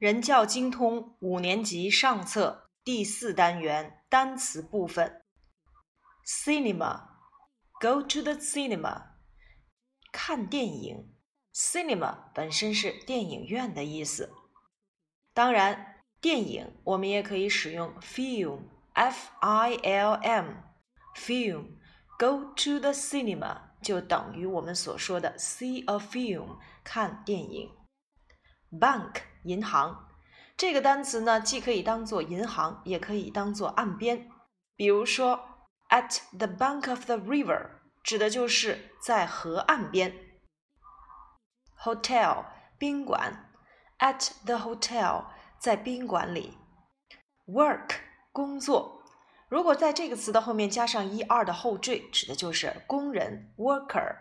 人教精通五年级上册第四单元单词部分。Cinema，go to the cinema，看电影。Cinema 本身是电影院的意思。当然，电影我们也可以使用 film，f-i-l-m，film，go to the cinema 就等于我们所说的 see a film，看电影。Bank。银行这个单词呢，既可以当做银行，也可以当做岸边。比如说，at the bank of the river，指的就是在河岸边。Hotel，宾馆，at the hotel，在宾馆里。Work，工作。如果在这个词的后面加上 er 的后缀，指的就是工人 worker。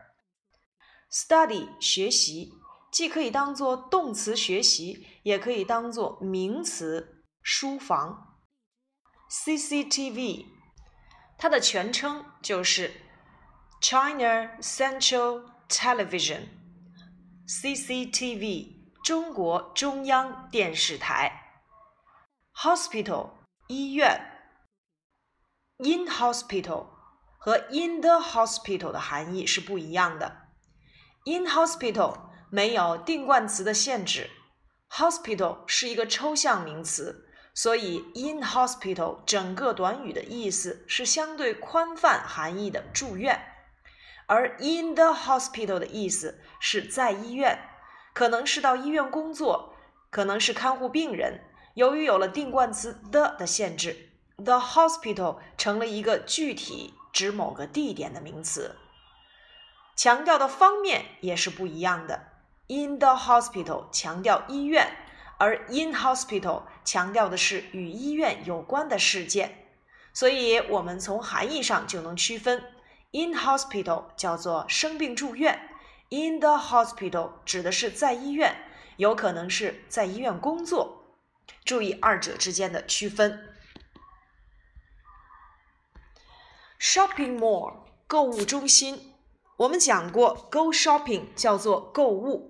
Study，学习。既可以当做动词学习，也可以当做名词书房。CCTV，它的全称就是 China Central Television。CCTV，中国中央电视台。Hospital，医院。In hospital 和 in the hospital 的含义是不一样的。In hospital。没有定冠词的限制，hospital 是一个抽象名词，所以 in hospital 整个短语的意思是相对宽泛含义的住院，而 in the hospital 的意思是在医院，可能是到医院工作，可能是看护病人。由于有了定冠词 the 的限制，the hospital 成了一个具体指某个地点的名词，强调的方面也是不一样的。In the hospital 强调医院，而 in hospital 强调的是与医院有关的事件，所以我们从含义上就能区分：in hospital 叫做生病住院，in the hospital 指的是在医院，有可能是在医院工作。注意二者之间的区分。Shopping mall 购物中心，我们讲过，go shopping 叫做购物。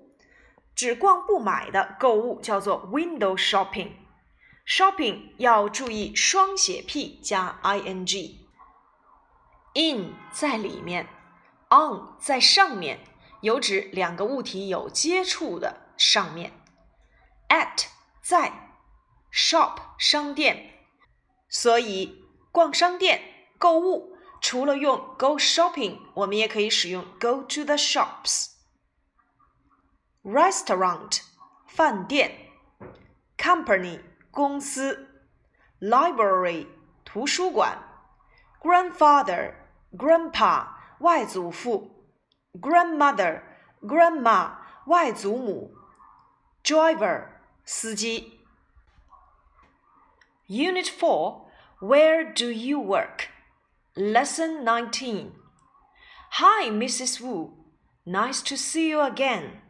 只逛不买的购物叫做 window shopping。shopping 要注意双写 p 加 ing。in 在里面，on 在上面，有指两个物体有接触的上面。at 在，shop 商店，所以逛商店购物，除了用 go shopping，我们也可以使用 go to the shops。restaurant 饭店，company 公司，library 图书馆，grandfather grandpa 外祖父，grandmother grandma 外祖母，driver 司机。Unit 4 Where do you work? Lesson 19 Hi, Mrs. Wu. Nice to see you again.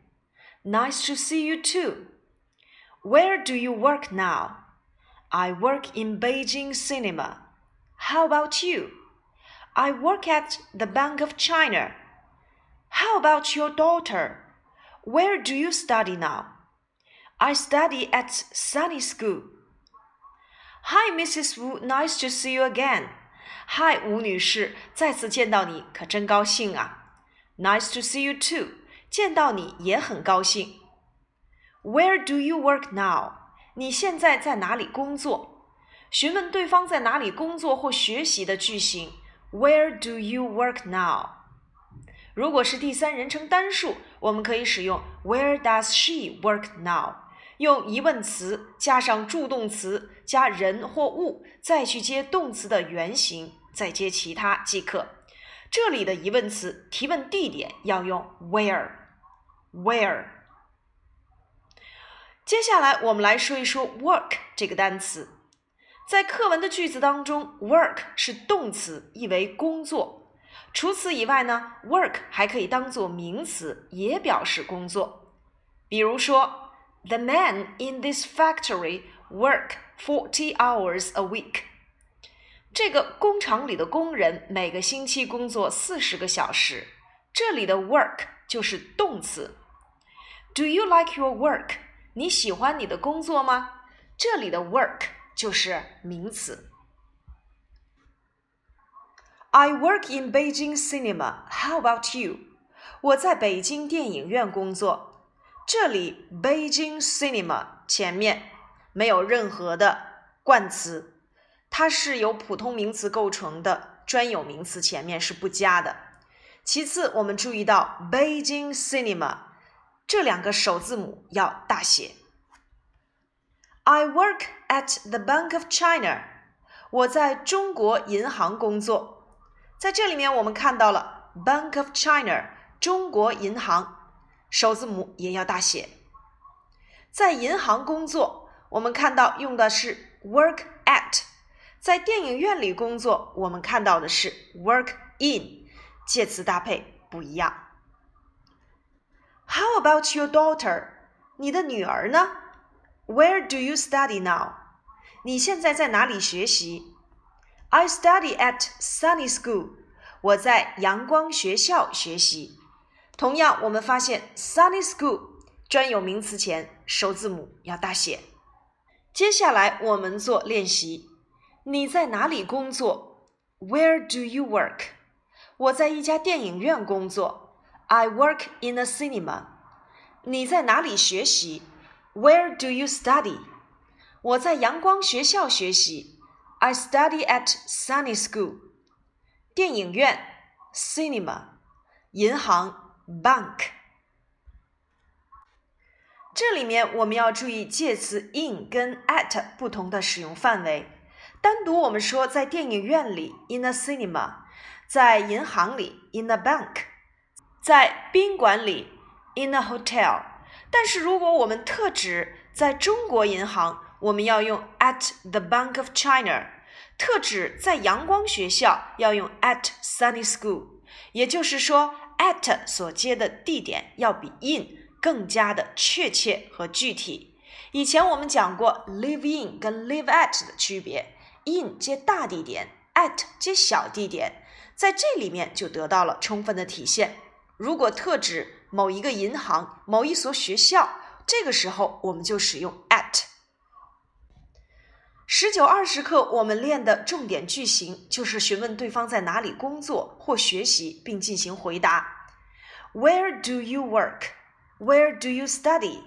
Nice to see you too. Where do you work now? I work in Beijing Cinema. How about you? I work at the Bank of China. How about your daughter? Where do you study now? I study at Sunny School. Hi, Mrs. Wu. Nice to see you again. Hi, 吴女士，再次见到你可真高兴啊。Nice to see you too. 见到你也很高兴。Where do you work now？你现在在哪里工作？询问对方在哪里工作或学习的句型。Where do you work now？如果是第三人称单数，我们可以使用 Where does she work now？用疑问词加上助动词加人或物，再去接动词的原形，再接其他即可。这里的疑问词提问地点要用 where。Where？接下来我们来说一说 work 这个单词。在课文的句子当中，work 是动词，意为工作。除此以外呢，work 还可以当做名词，也表示工作。比如说，The men in this factory work forty hours a week。这个工厂里的工人每个星期工作四十个小时。这里的 work 就是动词。Do you like your work？你喜欢你的工作吗？这里的 work 就是名词。I work in Beijing cinema. How about you? 我在北京电影院工作。这里 Beijing cinema 前面没有任何的冠词，它是由普通名词构成的，专有名词前面是不加的。其次，我们注意到 Beijing cinema 这两个首字母要大写。I work at the Bank of China. 我在中国银行工作。在这里面，我们看到了 Bank of China 中国银行，首字母也要大写。在银行工作，我们看到用的是 work at；在电影院里工作，我们看到的是 work in，介词搭配不一样。How about your daughter？你的女儿呢？Where do you study now？你现在在哪里学习？I study at Sunny School。我在阳光学校学习。同样，我们发现 Sunny School 专有名词前首字母要大写。接下来我们做练习。你在哪里工作？Where do you work？我在一家电影院工作。I work in a cinema。你在哪里学习？Where do you study？我在阳光学校学习。I study at Sunny School。电影院 cinema，银行 bank。这里面我们要注意介词 in 跟 at 不同的使用范围。单独我们说在电影院里 in a cinema，在银行里 in a bank， 在宾馆里 in a hotel。但是如果我们特指在中国银行，我们要用 at the Bank of China，特指在阳光学校要用 at Sunny School。也就是说，at 所接的地点要比 in 更加的确切和具体。以前我们讲过 live in 跟 live at 的区别，in 接大地点，at 接小地点，在这里面就得到了充分的体现。如果特指某一个银行、某一所学校，这个时候我们就使用 at。十九二十课我们练的重点句型就是询问对方在哪里工作或学习，并进行回答。Where do you work? Where do you study?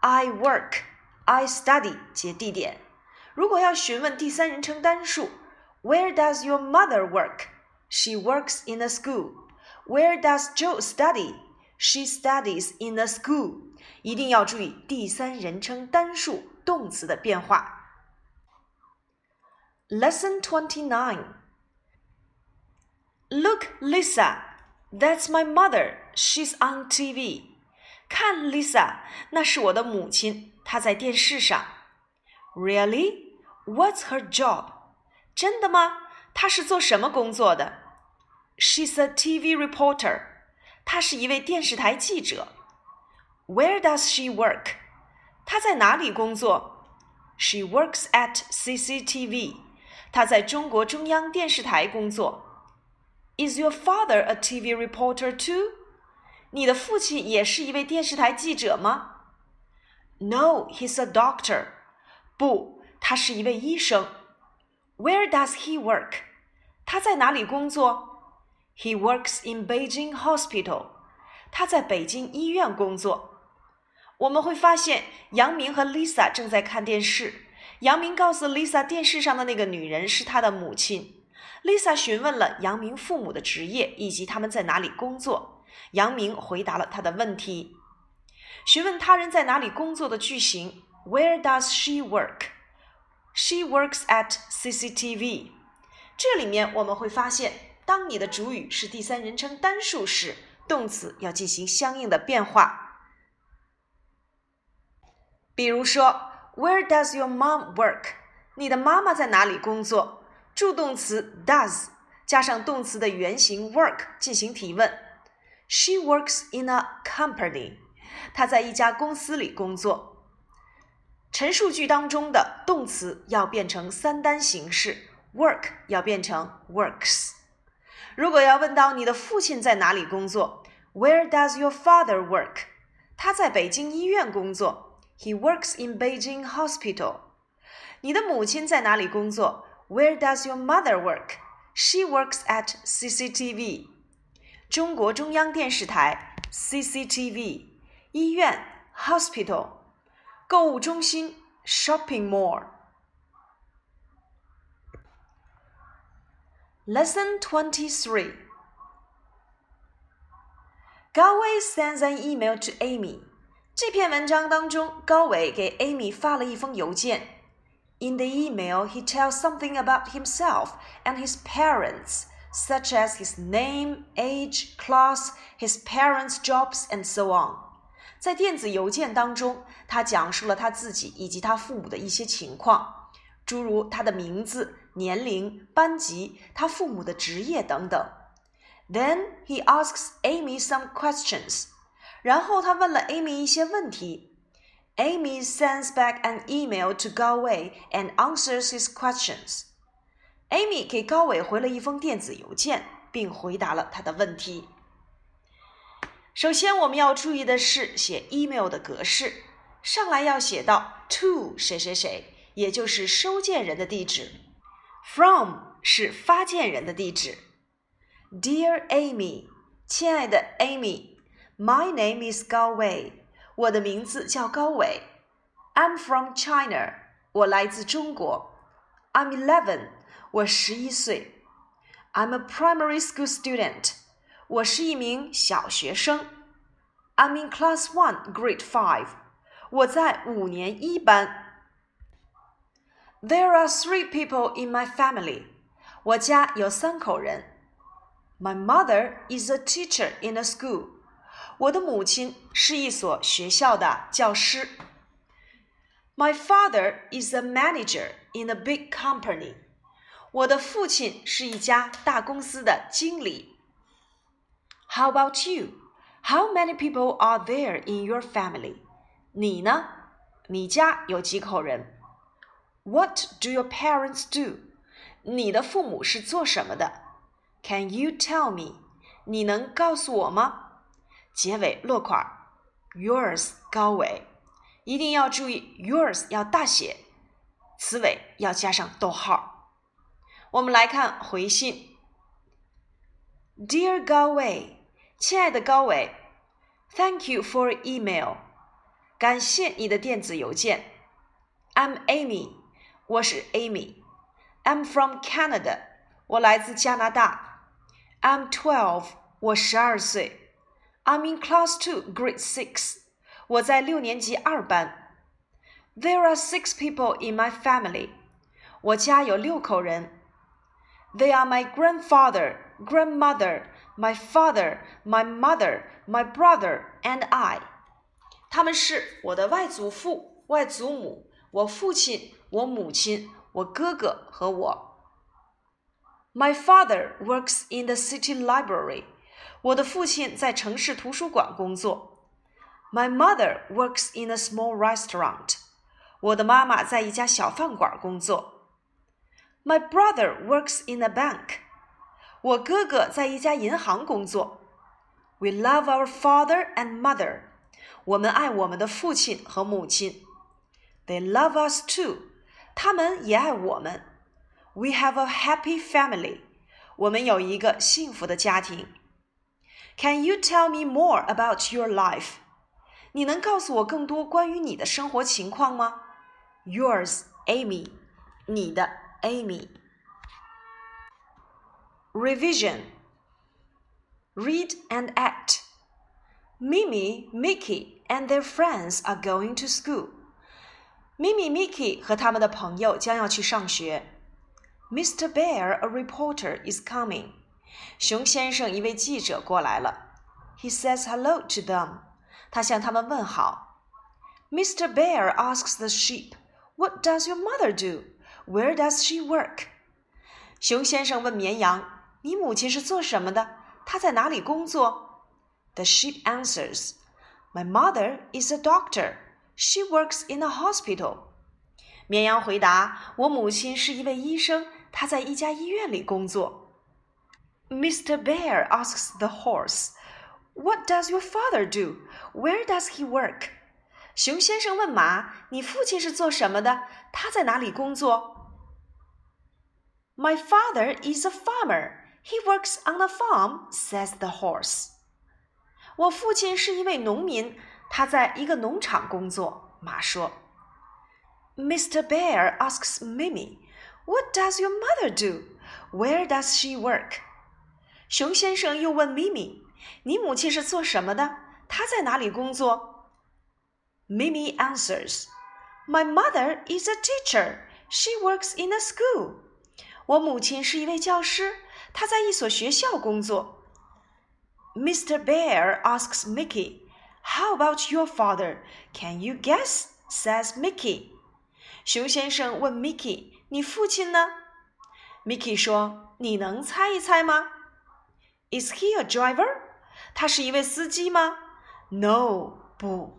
I work. I study 接地点。如果要询问第三人称单数，Where does your mother work? She works in a school. Where does Joe study? She studies in a school. 一定要注意第三人称单数动词的变化。Lesson 29 Look, Lisa, that's my mother. She's on TV. 看，Lisa，那是我的母亲，她在电视上。Really? What's her job? 真的吗？她是做什么工作的 ？She's a TV reporter. 她是一位电视台记者。Where does she work? 她在哪里工作？She works at CCTV. 他在中国中央电视台工作。Is your father a TV reporter too？你的父亲也是一位电视台记者吗？No, he's a doctor。不，他是一位医生。Where does he work？他在哪里工作 ？He works in Beijing Hospital。他在北京医院工作。我们会发现，杨明和 Lisa 正在看电视。杨明告诉 Lisa，电视上的那个女人是他的母亲。Lisa 询问了杨明父母的职业以及他们在哪里工作。杨明回答了他的问题。询问他人在哪里工作的句型：Where does she work? She works at CCTV。这里面我们会发现，当你的主语是第三人称单数时，动词要进行相应的变化。比如说。Where does your mom work？你的妈妈在哪里工作？助动词 does 加上动词的原形 work 进行提问。She works in a company。她在一家公司里工作。陈述句当中的动词要变成三单形式，work 要变成 works。如果要问到你的父亲在哪里工作，Where does your father work？他在北京医院工作。 He works in Beijing Hospital. 你的母亲在哪里工作？Where does your mother work? She works at CCTV. 中国中央电视台 CCTV。医院 Hospital。购物中心 Shopping Mall。 Lesson 23 Gao Wei sends an email to Amy. Amy 发了一封邮件。In the email, he tells something about himself and his parents, such as his name, age, class, his parents' jobs, and so on. 在电子邮件当中，他讲述了他自己以及他父母的一些情况，诸如他的名字、年龄、班级、他父母的职业等等。Then he asks Amy some questions. 然后他问了 Amy 一些问题。Amy sends back an email to Gao Wei and answers his questions. Amy 给高伟回了一封电子邮件，并回答了他的问题。首先，我们要注意的是写 email 的格式，上来要写到 to 谁谁谁，也就是收件人的地址 ；from 是发件人的地址。Dear Amy，亲爱的 Amy。My name is Gao Wei，我的名字叫高伟。I'm from China，我来自中国。I'm eleven，我十一岁。I'm a primary school student，我是一名小学生。I'm in class one, grade five，我在五年一班。 There are three people in my family，我家有三口人。My mother is a teacher in a school。我的母亲是一所学校的教师。My father is a manager in a big company。我的父亲是一家大公司的经理。How about you? How many people are there in your family? 你呢？你家有几口人 what do your parents do? 你的父母是做什么的？Can you tell me？你能告诉我吗？结尾落款，yours 高伟，一定要注意 yours 要大写，词尾要加上逗号。我们来看回信，Dear 高伟，亲爱的高伟，Thank you for email，感谢你的电子邮件。I'm Amy。我是 Amy。I'm from Canada，我来自加拿大。I'm twelve，我十二岁。I'm in class two, grade six. 我在六年级二班。There are six people in my family. 我家有六口人。They are my grandfather, grandmother, my father, my mother, my brother, and I. 他们是我的外祖父、外祖母、 我父亲、我母亲、我哥哥和我。My father works in the city library. 我的父亲在城市图书馆工作。My mother works in a small restaurant. 我的妈妈在一家小饭馆工作。My brother works in a bank. 我哥哥在一家银行工作。We love our father and mother. 我们爱我们的父亲和母亲。 They love us too. 他们也爱我们。We have a happy family. 我们有一个幸福的家庭。can you tell me more about your life? 你能告诉我更多关于你的生活情况吗？Yours, Amy. 你的 Amy. Revision. Read and act. Mimi, Mickey, and their friends are going to school. Mimi, Mickey 和他们的朋友将要去上学。Mr. Bear, a reporter, is coming. 熊先生一位记者过来了。He says hello to them. 他向他们问好。Mr. Bear asks the sheep, "What does your mother do? Where does she work?" 熊先生问绵羊：“你母亲是做什么的？她在哪里工作？” The sheep answers, "My mother is a doctor. She works in a hospital." 绵羊回答：“我母亲是一位医生，她在一家医院里工作。” Mr. Bear asks the horse, What does your father do? Where does he work? 熊先生问马：“你父亲是做什么的？他在哪里工作？”My father is a farmer. He works on a farm, says the horse. 我父亲是一位农民， 他在一个农场工作。马说。Mr. Bear asks Mimi, "What does your mother do? Where does she work?" 熊先生又问咪咪：“你母亲是做什么的？她在哪里工作？” Mimi answers, My mother is a teacher. She works in a school. 我母亲是一位教师，她在一所学校工作。Mr. Bear asks Mickey, How about your father? Can you guess? says Mickey. 熊先生问 Mickey，你父亲呢？Mickey 说，你能猜一猜吗？Is he a driver? 他是一位司机吗？No，不。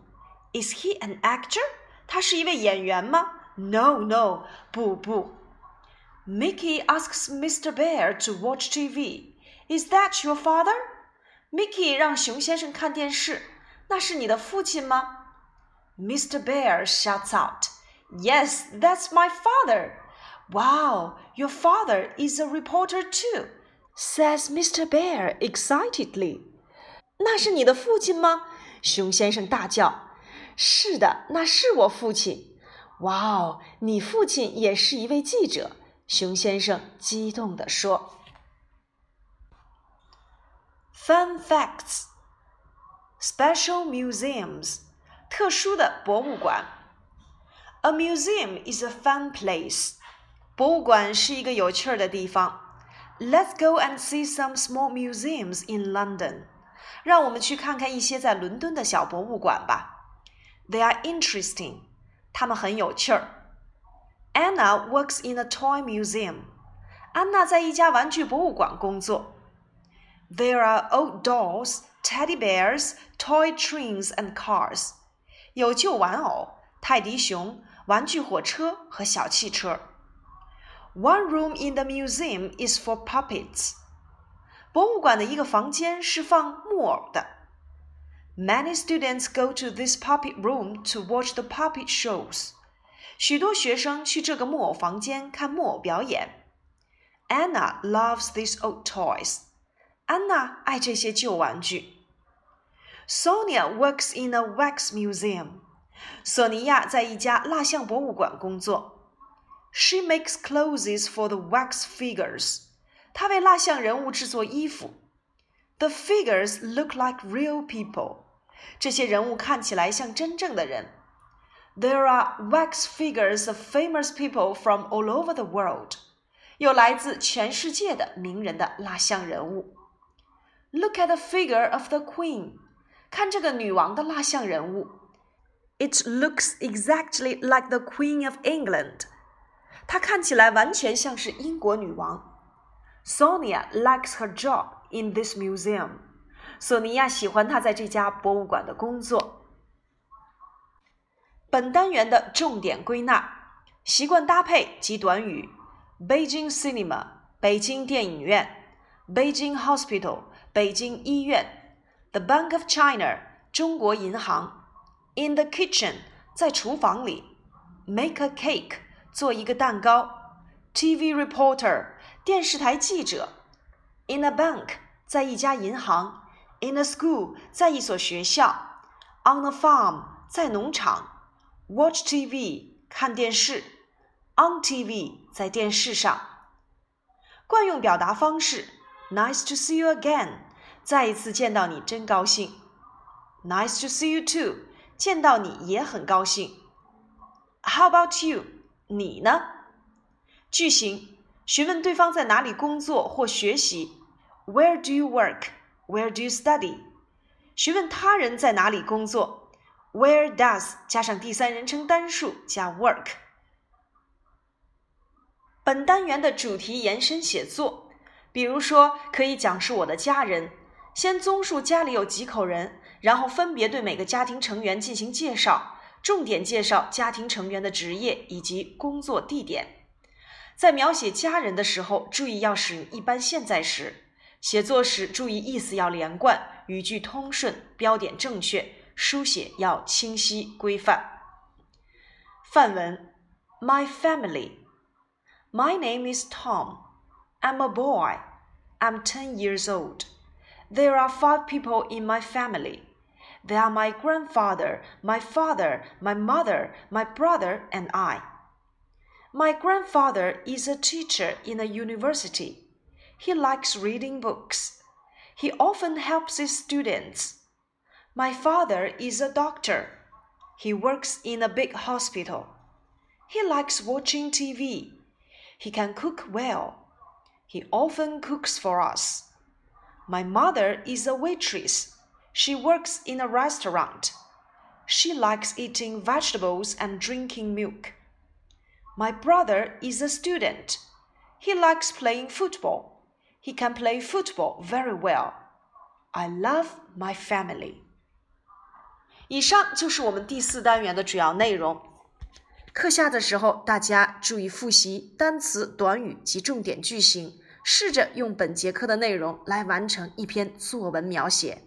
is he an actor? 他是一位演员吗？No, no，不不。Mickey asks Mr. Bear to watch TV. Is that your father? Mickey 让熊先生看电视， 那是你的父亲吗？Mr. Bear shouts out, Yes, that's my father. Wow, your father is a reporter too, says Mr. Bear excitedly. 那是你的父亲吗？熊先生大叫。是的，那是我父亲。哇哦，你父亲也是一位记者。熊先生激动地说：“Fun facts, special museums，特殊的博物馆。A museum is a fun place，博物馆是一个有趣儿的地方。Let's go and see some small museums in London，让我们去看看一些在伦敦的小博物馆吧。” They are interesting. 它们很有趣儿。Anna works in a toy museum. 安娜在一家玩具博物馆工作。There are old dolls, teddy bears, toy trains and cars. 有旧玩偶、泰迪熊、玩具火车和小汽车。One room in the museum is for puppets. 博物馆的一个房间是放木偶的。Many students go to this puppet room to watch the puppet shows. 许多学生去这个木偶房间看木偶表演。Anna loves these old toys. 安娜爱这些旧玩具。Sonia works in a wax museum. 索尼娅在一家蜡像博物馆工作。She makes clothes for the wax figures. 她为蜡像人物制作衣服。The figures look like real people. 这些人物看起来像真正的人。There are wax figures of famous people from all over the world. 有来自全世界的名人的蜡像人物。 Look at the figure of the Queen. 看这个女王的蜡像人物。It looks exactly like the Queen of England. 她看起来完全像是英国女王。Sonia likes her job in this museum. 索尼娅喜欢她在这家博物馆的工作。本单元的重点归纳：习惯搭配及短语：Beijing Cinema（ 北京电影院）、Beijing Hospital（ 北京医院）、The Bank of China（ 中国银行）、In the kitchen（ 在厨房里）、Make a cake（ 做一个蛋糕）、TV reporter（ 电视台记者）、In a bank（ 在一家银行）。In a school，在一所学校；on a farm，在农场；watch TV，看电视；on TV，在电视上。惯用表达方式：Nice to see you again， 再一次见到你真高兴；Nice to see you too，见到你也很高兴。How about you？你呢？句型：询问对方在哪里工作或学习；Where do you work？Where do you study？询问他人在哪里工作。Where does 加上第三人称单数加 work。本单元的主题延伸写作，比如说可以讲述我的家人，先综述家里有几口人，然后分别对每个家庭成员进行介绍，重点介绍家庭成员的职业以及工作地点。在描写家人的时候，注意要使用一般现在时。写作时注意意思要连贯，语句通顺，标点正确，书写要清晰规范。范文：My family. My name is Tom. I'm a boy. I'm ten years old. There are five people in my family. They are my grandfather, my father, my mother, my brother, and I. My grandfather is a teacher in a university. He likes reading books. He often helps his students. My father is a doctor. He works in a big hospital. He likes watching TV. He can cook well. He often cooks for us. My mother is a waitress. She works in a restaurant. She likes eating vegetables and drinking milk. My brother is a student. He likes playing football. He can play football very well. I love my family. 以上就是我们第四单元的主要内容。课下的时候，大家注意复习单词、短语及重点句型， 试着用本节课的内容来完成一篇作文描写。